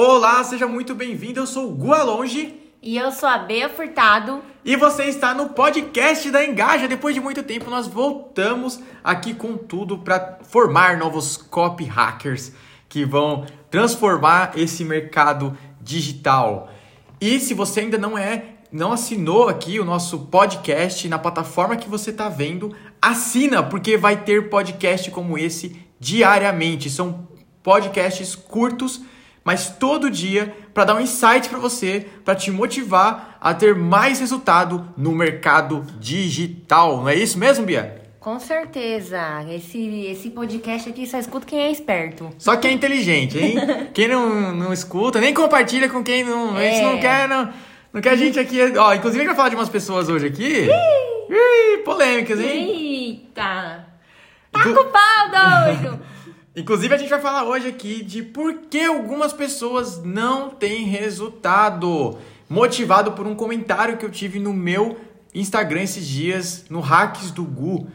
Olá, seja muito bem-vindo. Eu sou o Gua Longe E eu sou a Bea Furtado. e você está no podcast da Engaja. Depois de muito tempo, nós voltamos aqui com tudo para formar novos copy hackers que vão transformar esse mercado digital. E se você ainda não é, não assinou aqui o nosso podcast na plataforma que você está vendo, assina porque vai ter podcast como esse diariamente. São podcasts curtos, mas todo dia para dar um insight para você, para te motivar a ter mais resultado no mercado digital. Não é isso mesmo, Bia? Com certeza. Esse, esse podcast aqui só escuta quem é esperto. Só quem é inteligente, hein? quem não, não escuta, nem compartilha com quem não. É. não quer, não. Não quer a gente aqui. Ó, inclusive gente vai falar de umas pessoas hoje aqui. Ih, polêmicas, hein? Eita! Tá com pau, doido! Inclusive, a gente vai falar hoje aqui de por que algumas pessoas não têm resultado. Motivado por um comentário que eu tive no meu Instagram esses dias, no Hacks do Gu.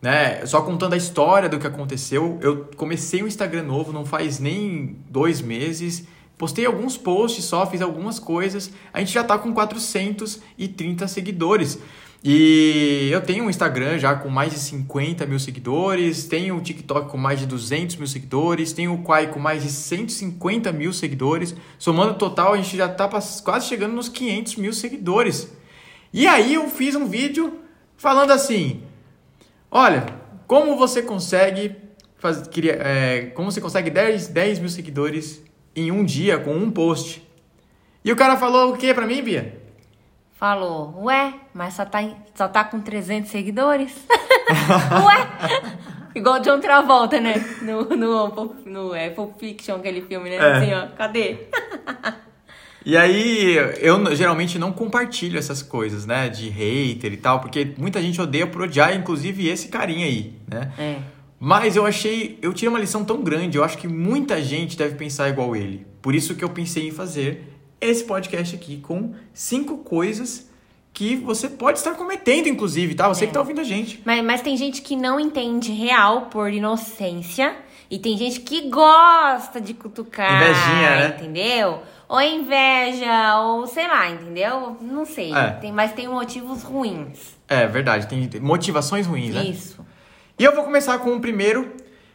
Né? Só contando a história do que aconteceu. Eu comecei um Instagram novo, não faz nem dois meses. Postei alguns posts só, fiz algumas coisas. A gente já tá com 430 seguidores. E eu tenho um Instagram já com mais de 50 mil seguidores, tenho o TikTok com mais de 200 mil seguidores, tenho o Quai com mais de 150 mil seguidores. Somando o total, a gente já tá pass- quase chegando nos 500 mil seguidores. E aí eu fiz um vídeo falando assim: Olha, como você consegue queria, é, como você consegue 10, 10 mil seguidores em um dia com um post? E o cara falou o que pra mim, Bia? Falou, ué, mas só tá, só tá com 300 seguidores? ué! Igual John Travolta, né? No, no, no é, Pulp Fiction, aquele filme, né? É. Assim, ó, cadê? E aí, eu geralmente não compartilho essas coisas, né? De hater e tal, porque muita gente odeia por odiar, inclusive esse carinha aí, né? É. Mas eu achei, eu tirei uma lição tão grande, eu acho que muita gente deve pensar igual ele. Por isso que eu pensei em fazer esse podcast aqui com cinco coisas que você pode estar cometendo, inclusive, tá? Você que tá ouvindo a gente. Mas, mas tem gente que não entende real por inocência. E tem gente que gosta de cutucar. Invejinha, né? Entendeu? Ou inveja, ou sei lá, entendeu? Não sei. É. Tem, mas tem motivos ruins. É verdade, tem motivações ruins, né? Isso. E eu vou começar com o primeiro,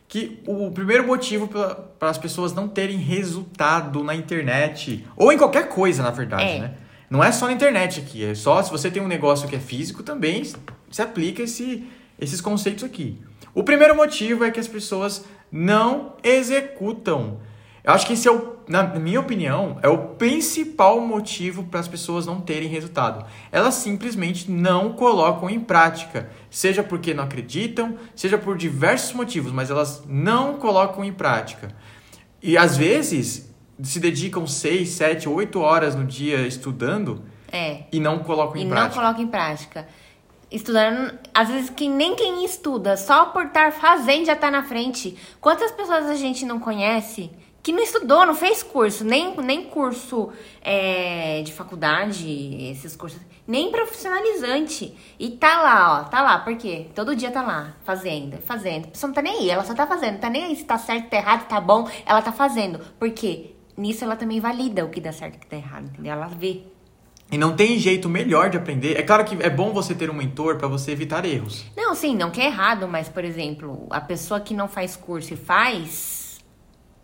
que o primeiro motivo para as pessoas não terem resultado na internet, ou em qualquer coisa, na verdade, É. né? Não é só na internet aqui, é só se você tem um negócio que é físico também, se aplica esse, esses conceitos aqui. O primeiro motivo é que as pessoas não executam. Eu acho que esse é o, na minha opinião, é o principal motivo para as pessoas não terem resultado. Elas simplesmente não colocam em prática, seja porque não acreditam, seja por diversos motivos, mas elas não colocam em prática. E às vezes se dedicam 6, 7, 8 horas no dia estudando É. e não colocam E em não prática. coloca em prática. Estudando, às vezes que nem quem estuda, só por estar fazendo já tá na frente. Quantas pessoas a gente não conhece que não estudou, não fez curso, nem, nem curso é, de faculdade, esses cursos, nem profissionalizante. E tá lá, ó, tá lá, por quê? Todo dia tá lá, fazendo, fazendo. A pessoa não tá nem aí, ela só tá fazendo, tá nem aí se tá certo, tá errado, tá bom, ela tá fazendo. Por quê? Nisso ela também valida o que dá certo e o que dá errado, entendeu? Ela vê. E não tem jeito melhor de aprender. É claro que é bom você ter um mentor para você evitar erros. Não, sim, não que é errado, mas, por exemplo, a pessoa que não faz curso e faz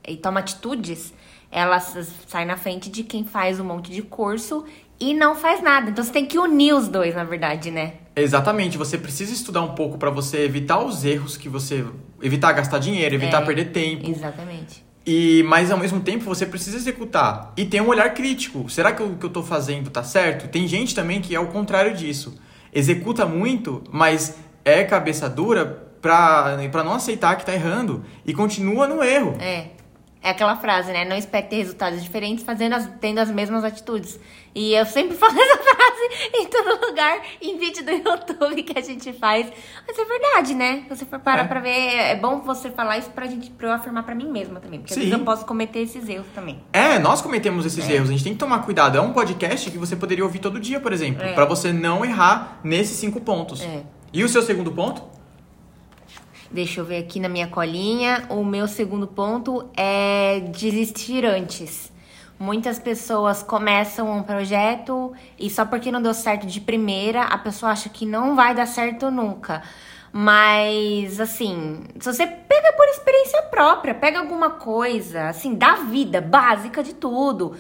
e toma atitudes, ela sai na frente de quem faz um monte de curso e não faz nada. Então você tem que unir os dois, na verdade, né? Exatamente, você precisa estudar um pouco para você evitar os erros que você evitar gastar dinheiro, evitar É, perder tempo. Exatamente. E mas ao mesmo tempo você precisa executar e ter um olhar crítico. Será que o que eu tô fazendo tá certo? Tem gente também que é o contrário disso. Executa muito, mas é cabeça dura pra, pra não aceitar que tá errando e continua no erro. É. É aquela frase, né? Não espere ter resultados diferentes fazendo as, tendo as mesmas atitudes. E eu sempre falo essa frase em todo lugar, em vídeo do YouTube que a gente faz. Mas é verdade, né? Se você for parar É. pra ver, é bom você falar isso pra, gente, pra eu afirmar pra mim mesma também. Porque às Sim. vezes eu posso cometer esses erros também. É, nós cometemos esses erros, a gente tem que tomar cuidado. É um podcast que você poderia ouvir todo dia, por exemplo, É. pra você não errar nesses cinco pontos. É. E o seu segundo ponto? Deixa eu ver aqui na minha colinha. O meu segundo ponto é desistir antes. Muitas pessoas começam um projeto e só porque não deu certo de primeira, a pessoa acha que não vai dar certo nunca. Mas, assim, se você pega por experiência própria, pega alguma coisa, assim, da vida, básica de tudo,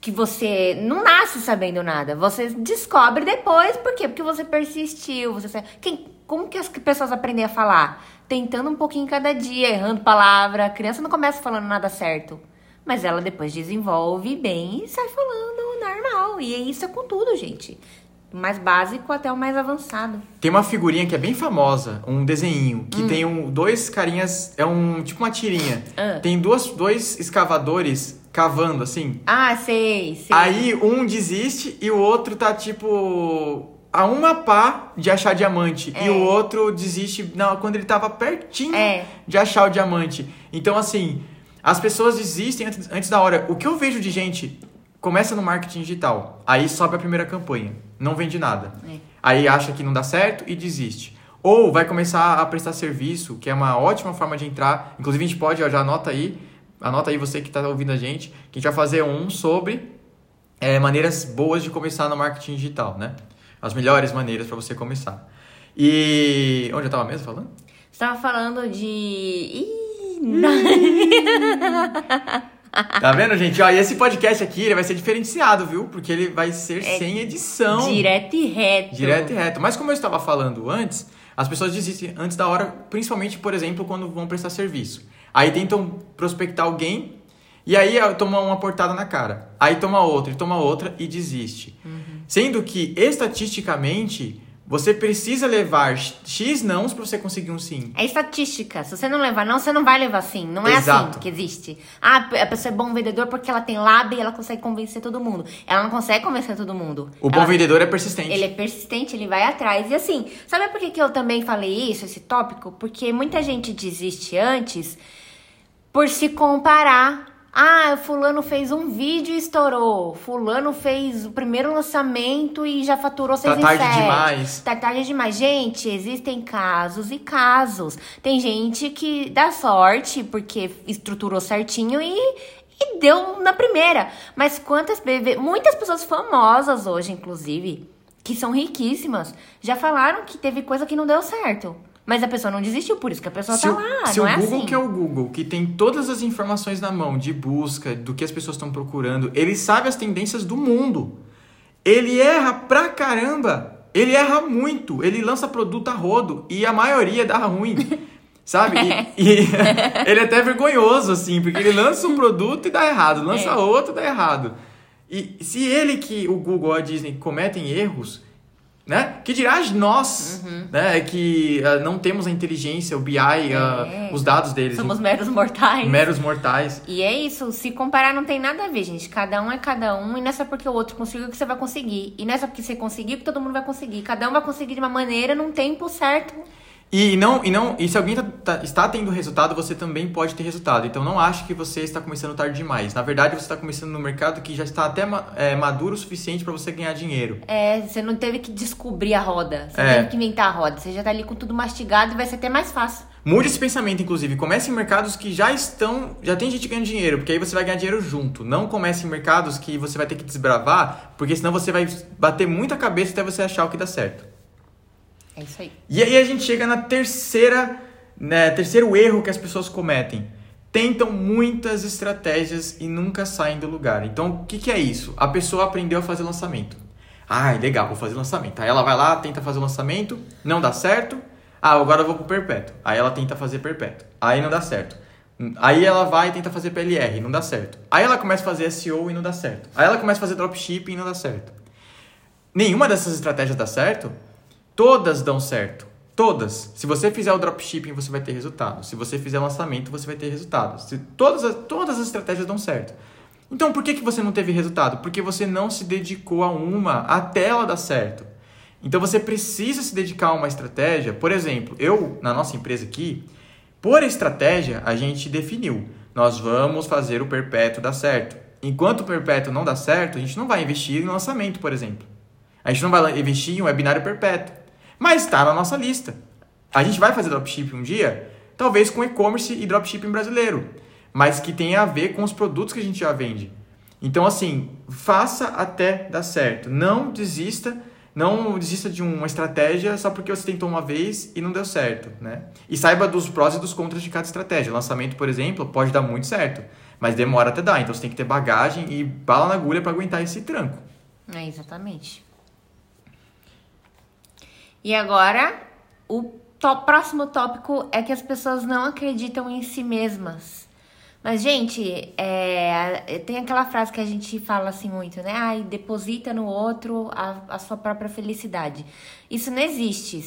que você não nasce sabendo nada, você descobre depois, por quê? Porque você persistiu, você... Quem, como que as pessoas aprendem a falar? Tentando um pouquinho cada dia, errando palavra. A criança não começa falando nada certo. Mas ela depois desenvolve bem e sai falando normal. E é isso é com tudo, gente. Do mais básico até o mais avançado. Tem uma figurinha que é bem famosa, um desenho, que hum. tem um, dois carinhas, é um tipo uma tirinha. Ah. Tem duas, dois escavadores cavando, assim. Ah, sei, sei. Aí um desiste e o outro tá tipo a uma pá de achar diamante. É. E o outro desiste não, quando ele tava pertinho é. de achar o diamante. Então, assim, as pessoas desistem antes, antes da hora. O que eu vejo de gente começa no marketing digital, aí sobe a primeira campanha, não vende nada. É. Aí acha que não dá certo e desiste. Ou vai começar a prestar serviço, que é uma ótima forma de entrar. Inclusive, a gente pode, ó, já anota aí, anota aí você que está ouvindo a gente, que a gente vai fazer um sobre é, maneiras boas de começar no marketing digital, né? As melhores maneiras para você começar. E onde eu estava mesmo falando? Estava falando de. Ih, tá vendo, gente? Ó, e esse podcast aqui ele vai ser diferenciado, viu? Porque ele vai ser é sem edição. Direto e reto. Direto e reto. Mas como eu estava falando antes, as pessoas desistem antes da hora, principalmente, por exemplo, quando vão prestar serviço. Aí tentam prospectar alguém e aí toma uma portada na cara. Aí toma outra, e toma outra e desiste. Uhum. Sendo que, estatisticamente, você precisa levar X nãos para você conseguir um sim. É estatística. Se você não levar não, você não vai levar sim. Não é assim Exato. assim que existe. Ah, a pessoa é bom vendedor porque ela tem lábia e ela consegue convencer todo mundo. Ela não consegue convencer todo mundo. O ela... bom vendedor é persistente. Ele é persistente, ele vai atrás. E assim, sabe por que, que eu também falei isso, esse tópico? Porque muita gente desiste antes por se comparar ah, fulano fez um vídeo e estourou. Fulano fez o primeiro lançamento e já faturou 6 tá tarde demais. Tá tarde demais. Gente, existem casos e casos. Tem gente que dá sorte porque estruturou certinho e, e deu na primeira. Mas quantas... Muitas pessoas famosas hoje, inclusive, que são riquíssimas, já falaram que teve coisa que não deu certo. Mas a pessoa não desistiu, por isso que a pessoa se tá o, lá. Se não o é Google, assim. que é o Google, que tem todas as informações na mão de busca, do que as pessoas estão procurando, ele sabe as tendências do mundo. Ele erra pra caramba. Ele erra muito. Ele lança produto a rodo e a maioria dá ruim. Sabe? E, e ele é até vergonhoso, assim, porque ele lança um produto e dá errado, lança é. outro e dá errado. E se ele que o Google, a Disney cometem erros, né? Que dirá nós, uhum. né? Que uh, não temos a inteligência, o BI, uh, é. uh, os dados deles. Somos meros mortais. Meros mortais. E é isso, se comparar não tem nada a ver, gente. Cada um é cada um, e não é só porque o outro conseguiu que você vai conseguir. E não é só porque você conseguiu que todo mundo vai conseguir. Cada um vai conseguir de uma maneira, num tempo certo. E não, e não, e se alguém tá, tá, está tendo resultado, você também pode ter resultado. Então não ache que você está começando tarde demais. Na verdade, você está começando no mercado que já está até é, maduro o suficiente para você ganhar dinheiro. É, você não teve que descobrir a roda. Você é. teve que inventar a roda. Você já está ali com tudo mastigado e vai ser até mais fácil. Mude esse pensamento, inclusive. Comece em mercados que já estão. Já tem gente ganhando dinheiro, porque aí você vai ganhar dinheiro junto. Não comece em mercados que você vai ter que desbravar, porque senão você vai bater muita cabeça até você achar o que dá certo. É isso aí. E aí a gente chega na terceira, né, terceiro erro que as pessoas cometem. Tentam muitas estratégias e nunca saem do lugar. Então, o que, que é isso? A pessoa aprendeu a fazer lançamento. Ah, legal, vou fazer lançamento. Aí ela vai lá, tenta fazer lançamento, não dá certo. Ah, agora eu vou pro perpétuo. Aí ela tenta fazer perpétuo. Aí não dá certo. Aí ela vai e tenta fazer PLR, não dá certo. Aí ela começa a fazer SEO e não dá certo. Aí ela começa a fazer dropshipping e não dá certo. Nenhuma dessas estratégias dá certo Todas dão certo. Todas. Se você fizer o dropshipping, você vai ter resultado. Se você fizer lançamento, você vai ter resultado. Se todas, as, todas as estratégias dão certo. Então, por que, que você não teve resultado? Porque você não se dedicou a uma até ela dar certo. Então, você precisa se dedicar a uma estratégia. Por exemplo, eu, na nossa empresa aqui, por estratégia, a gente definiu. Nós vamos fazer o perpétuo dar certo. Enquanto o perpétuo não dá certo, a gente não vai investir em lançamento, por exemplo. A gente não vai investir em um webinário perpétuo. Mas está na nossa lista. A gente vai fazer dropshipping um dia? Talvez com e-commerce e dropshipping brasileiro, mas que tenha a ver com os produtos que a gente já vende. Então, assim, faça até dar certo. Não desista, não desista de uma estratégia só porque você tentou uma vez e não deu certo, né? E saiba dos prós e dos contras de cada estratégia. lançamento, por exemplo, pode dar muito certo, mas demora até dar. Então, você tem que ter bagagem e bala na agulha para aguentar esse tranco. É, exatamente. E agora, o próximo tópico é que as pessoas não acreditam em si mesmas. Mas, gente, é, tem aquela frase que a gente fala assim muito, né? Ai, deposita no outro a, a sua própria felicidade. Isso não existe.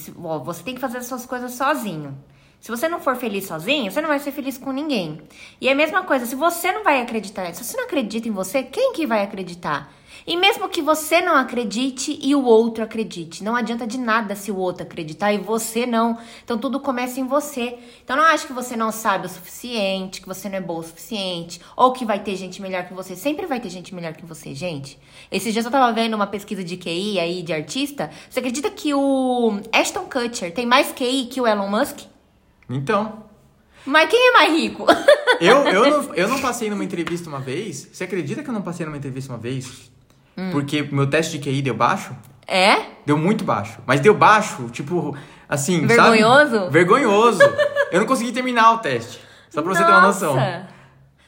Você tem que fazer as suas coisas sozinho. Se você não for feliz sozinho, você não vai ser feliz com ninguém. E é a mesma coisa, se você não vai acreditar, se você não acredita em você, quem que vai acreditar? E mesmo que você não acredite e o outro acredite, não adianta de nada se o outro acreditar e você não. Então tudo começa em você. Então não acho que você não sabe o suficiente, que você não é bom o suficiente, ou que vai ter gente melhor que você. Sempre vai ter gente melhor que você, gente. Esses dias eu tava vendo uma pesquisa de QI aí de artista. Você acredita que o Ashton Kutcher tem mais QI que o Elon Musk? Então. Mas quem é mais rico? Eu, eu, não, eu não passei numa entrevista uma vez. Você acredita que eu não passei numa entrevista uma vez? Hum. Porque meu teste de QI deu baixo? É? Deu muito baixo. Mas deu baixo, tipo, assim, Vergonhoso? Sabe? Vergonhoso. eu não consegui terminar o teste. Só pra Nossa. você ter uma noção.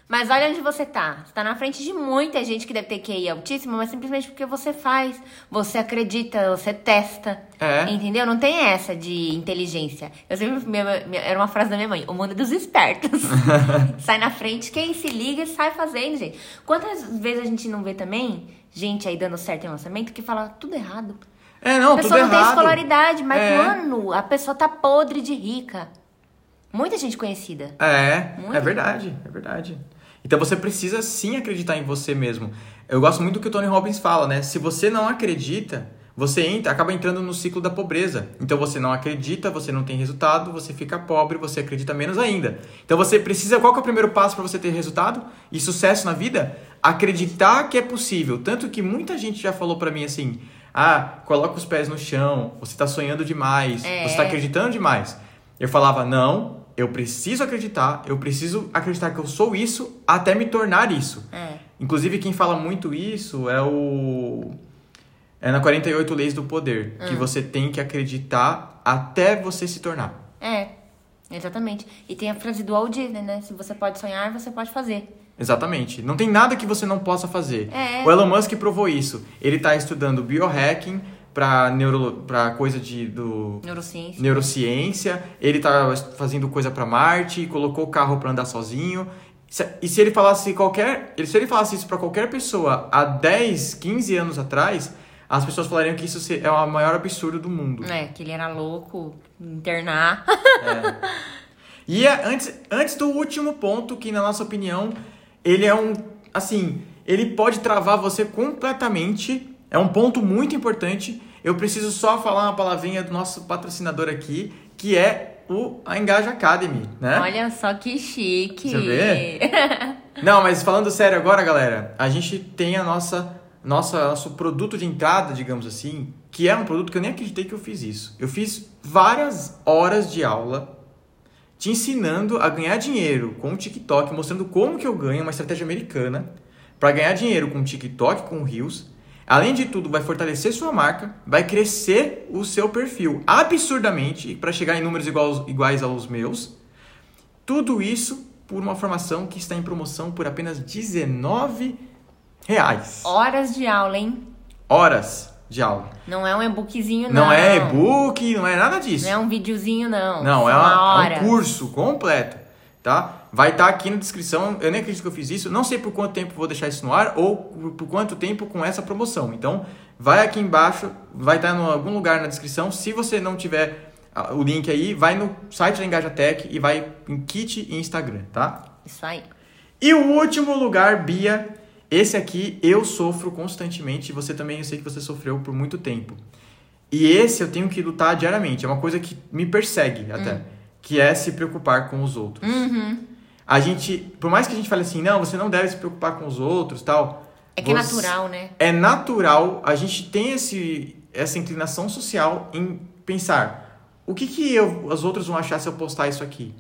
Mas olha onde você tá. Você tá na frente de muita gente que deve ter QI altíssimo, mas simplesmente porque você faz, você acredita, você testa. É. Entendeu? Não tem essa de inteligência. Eu sempre. Minha, minha, era uma frase da minha mãe: o mundo é dos espertos. sai na frente, quem se liga e sai fazendo, gente. Quantas vezes a gente não vê também gente aí dando certo em lançamento que fala tudo errado? É, não, A pessoa não errado. tem escolaridade, mas, é. mano, a pessoa tá podre de rica. Muita gente conhecida. É, Muita é verdade, é verdade. Então você precisa sim acreditar em você mesmo. Eu gosto muito do que o Tony Robbins fala, né? Se você não acredita, você entra, acaba entrando no ciclo da pobreza. Então você não acredita, você não tem resultado, você fica pobre, você acredita menos ainda. Então você precisa, qual é o primeiro passo para você ter resultado e sucesso na vida? Acreditar que é possível. Tanto que muita gente já falou para mim assim: "Ah, coloca os pés no chão, você está sonhando demais, é. você está acreditando demais". Eu falava: "Não, eu preciso acreditar, eu preciso acreditar que eu sou isso até me tornar isso. É. Inclusive, quem fala muito isso é o. É na 48 Leis do Poder, que hum. você tem que acreditar até você se tornar. É, exatamente. E tem a frase do Walt Disney, né? Se você pode sonhar, você pode fazer. Exatamente. Não tem nada que você não possa fazer. É. O Elon Musk provou isso. Ele está estudando biohacking, para neuro, pra coisa de do neurociência. neurociência. Ele tá fazendo coisa para Marte, colocou o carro para andar sozinho. E se ele falasse qualquer, se ele falasse isso para qualquer pessoa há 10, 15 anos atrás, as pessoas falariam que isso é o maior absurdo do mundo. É, que ele era louco, internar. É. E é, antes, antes do último ponto, que na nossa opinião, ele é um, assim, ele pode travar você completamente, é um ponto muito importante, eu preciso só falar uma palavrinha do nosso patrocinador aqui, que é o a Engage Academy, né? Olha só que chique. Você vê? Não, mas falando sério agora, galera, a gente tem a nossa, nossa nosso produto de entrada, digamos assim, que é um produto que eu nem acreditei que eu fiz isso. Eu fiz várias horas de aula te ensinando a ganhar dinheiro com o TikTok, mostrando como que eu ganho uma estratégia americana para ganhar dinheiro com o TikTok, com o Reels Além de tudo, vai fortalecer sua marca, vai crescer o seu perfil absurdamente para chegar em números iguais, iguais aos meus. Tudo isso por uma formação que está em promoção por apenas 19 reais. Horas de aula, hein? Horas de aula. Não é um e-bookzinho, não. Não é e-book, não é nada disso. Não é um videozinho, não. Não, é, uma, é um curso completo, tá? Vai estar tá aqui na descrição. Eu nem acredito que eu fiz isso. Não sei por quanto tempo vou deixar isso no ar ou por quanto tempo com essa promoção. Então, vai aqui embaixo, vai estar tá em algum lugar na descrição. Se você não tiver ah, o link aí, vai no site da Engajatec e vai em Kit e Instagram, tá? Isso aí. E o último lugar, Bia, esse aqui eu sofro constantemente. Você também, eu sei que você sofreu por muito tempo. E esse eu tenho que lutar diariamente. É uma coisa que me persegue até. Hum. Que é se preocupar com os outros. Uhum a gente, por mais que a gente fale assim, não, você não deve se preocupar com os outros, tal. É que é natural, né? É natural, a gente tem esse, essa inclinação social em pensar, o que que eu, os outros vão achar se eu postar isso aqui?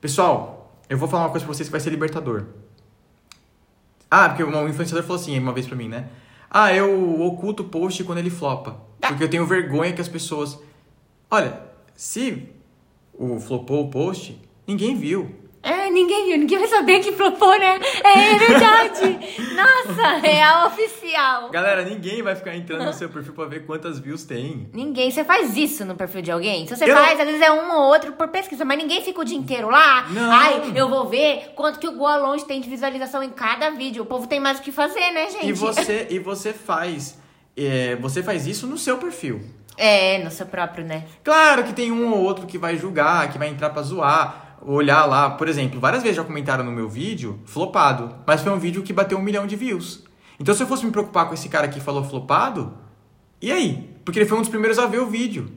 Pessoal, eu vou falar uma coisa pra vocês que vai ser libertador. Ah, porque um influenciador falou assim uma vez pra mim, né? Ah, eu oculto o post quando ele flopa. Porque eu tenho vergonha que as pessoas. Olha, se o flopou o post, ninguém viu. É, ninguém viu, ninguém vai saber que flopou, né? É verdade. Nossa, real oficial. Galera, ninguém vai ficar entrando no seu perfil pra ver quantas views tem. Ninguém. Você faz isso no perfil de alguém? Se você Eu faz, não- às vezes é um ou outro por pesquisa, mas ninguém fica o dia inteiro lá. Não. Ai, eu vou ver quanto que o Goa Longe tem de visualização em cada vídeo. O povo tem mais o que fazer, né, gente? E você, e você faz. é, você faz isso no seu perfil. É, no seu próprio, né? Claro que tem um ou outro que vai julgar, que vai entrar pra zoar, olhar lá. Por exemplo, várias vezes já comentaram no meu vídeo, flopado. Mas foi um vídeo que bateu um milhão de views. Então se eu fosse me preocupar com esse cara que falou flopado, e aí? Porque ele foi um dos primeiros a ver o vídeo.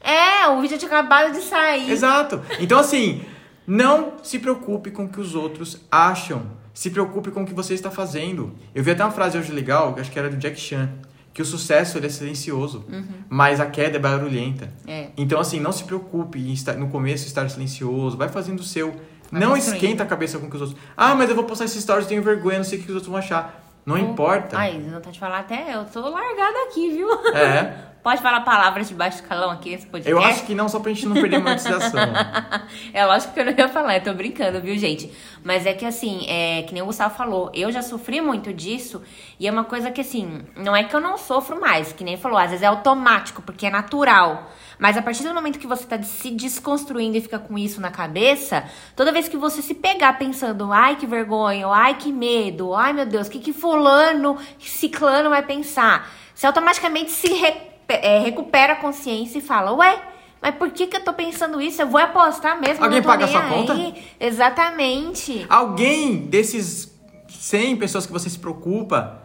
É, o vídeo tinha acabado de sair. Exato. Então, assim, não se preocupe com o que os outros acham. Se preocupe com o que você está fazendo. Eu vi até uma frase hoje legal, que acho que era do Jack Chan, que o sucesso ele é silencioso, mas a queda é barulhenta. É. Então, assim, não se preocupe em estar, no começo estar silencioso, vai fazendo o seu. Vai não construindo. esquenta a cabeça com o que os outros. Ah, mas eu vou postar esses stories, tenho vergonha, não sei o que os outros vão achar. Não importa. Ai, não tá te falar até, eu tô largada aqui, viu? É. Pode falar palavras de baixo escalão aqui nesse podcast? Eu acho que não, só pra gente não perder monetização. é lógico que eu não ia falar, eu tô brincando, viu, gente? Mas é que assim, é que nem o Gustavo falou, eu já sofri muito disso, e é uma coisa que assim, não é que eu não sofro mais, que nem falou, às vezes é automático, porque é natural. Mas a partir do momento que você tá se desconstruindo e fica com isso na cabeça, toda vez que você se pegar pensando, ai que vergonha, ou, ai que medo, ai meu Deus, o que que fulano, ciclano vai pensar? Você automaticamente se re- é, recupera a consciência e fala, ué, mas por que que eu tô pensando isso? Eu vou apostar mesmo. Alguém paga aí. conta? Exatamente. Alguém desses 100 pessoas que você se preocupa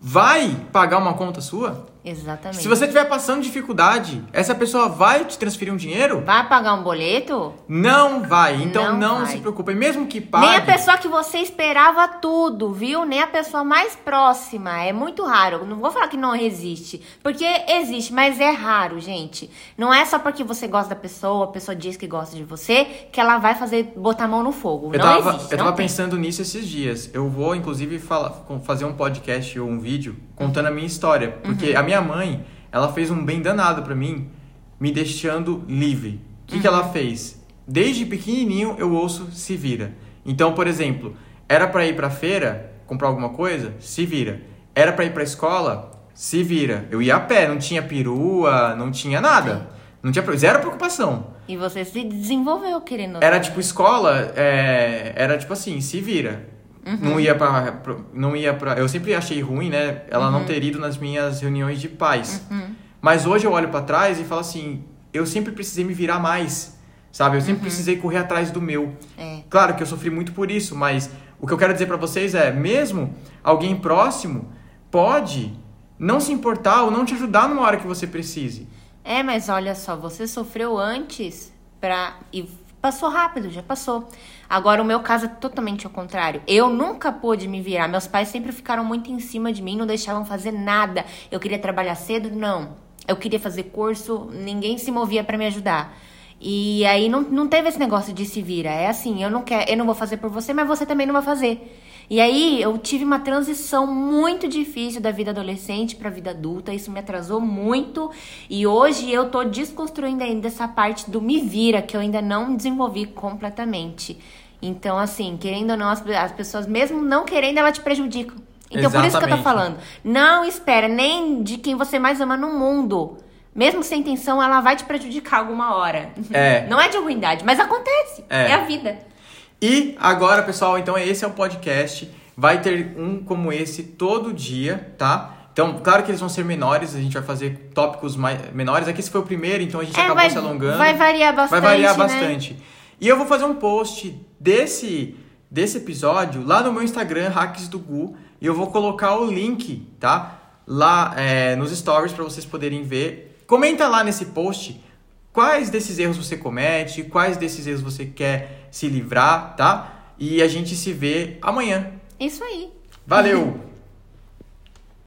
vai pagar uma conta sua? Exatamente. Se você estiver passando dificuldade, essa pessoa vai te transferir um dinheiro? Vai pagar um boleto? Não vai. Então Não não, vai. se preocupe. Mesmo que pague. Nem a pessoa que você esperava tudo, viu? Nem a pessoa mais próxima. É muito raro. Não vou falar que não existe. Porque existe, mas é raro, gente. Não é só porque você gosta da pessoa, a pessoa diz que gosta de você, que ela vai fazer botar a mão no fogo. Eu não tava, existe. eu tava tem. pensando nisso esses dias. Eu vou, inclusive, falar, fazer um podcast ou um vídeo contando a minha história. Porque Uhum. a minha mãe, ela fez um bem danado pra mim, me deixando livre. O que, que Uhum. ela fez? Desde pequenininho eu ouço se vira. Então, por exemplo, era pra ir pra feira, comprar alguma coisa? Se vira. Era pra ir pra escola? Se vira. Eu ia a pé, não tinha perua, não tinha nada. Não tinha zero preocupação. E você se desenvolveu querendo. Era tipo escola, é, era tipo assim, se vira. Não ia pra, pra- Não ia pra. Eu sempre achei ruim, né? Ela não ter ido nas minhas reuniões de pais. Mas hoje eu olho pra trás e falo assim, eu sempre precisei me virar mais. Sabe? Eu sempre precisei correr atrás do meu. É. Claro que eu sofri muito por isso, mas o que eu quero dizer pra vocês é, mesmo alguém próximo pode não se importar ou não te ajudar numa hora que você precise. É, mas olha só, você sofreu antes pra. E passou rápido, já passou. Agora, o meu caso é totalmente ao contrário. Eu nunca pude me virar. Meus pais sempre ficaram muito em cima de mim, não deixavam fazer nada. Eu queria trabalhar cedo? Não. Eu queria fazer curso, ninguém se movia pra me ajudar. E aí não, não teve esse negócio de se vira. É assim, eu não quero, eu não vou fazer por você, mas você também não vai fazer. E aí eu tive uma transição muito difícil da vida adolescente pra vida adulta, isso me atrasou muito e hoje eu tô desconstruindo ainda essa parte do me vira que eu ainda não desenvolvi completamente. Então assim, querendo ou não, as, as pessoas mesmo não querendo, elas te prejudicam. Então por isso que eu tô Exatamente. falando, não espera nem de quem você mais ama no mundo. Mesmo sem intenção, ela vai te prejudicar alguma hora. É. Não é de ruindade, mas acontece. É. é a vida. E agora, pessoal, então esse é o podcast. Vai ter um como esse todo dia, tá? Então, claro que eles vão ser menores, a gente vai fazer tópicos mais, menores. Aqui esse foi o primeiro, então a gente É, acabou vai- se alongando. vai variar bastante, Vai variar né? bastante. E eu vou fazer um post desse, desse episódio lá no meu Instagram, Hacks do Gu. E eu vou colocar o link, tá? Lá é, nos stories para vocês poderem ver. Comenta lá nesse post quais desses erros você comete, quais desses erros você quer se livrar, tá? E a gente se vê amanhã. Isso aí. Valeu!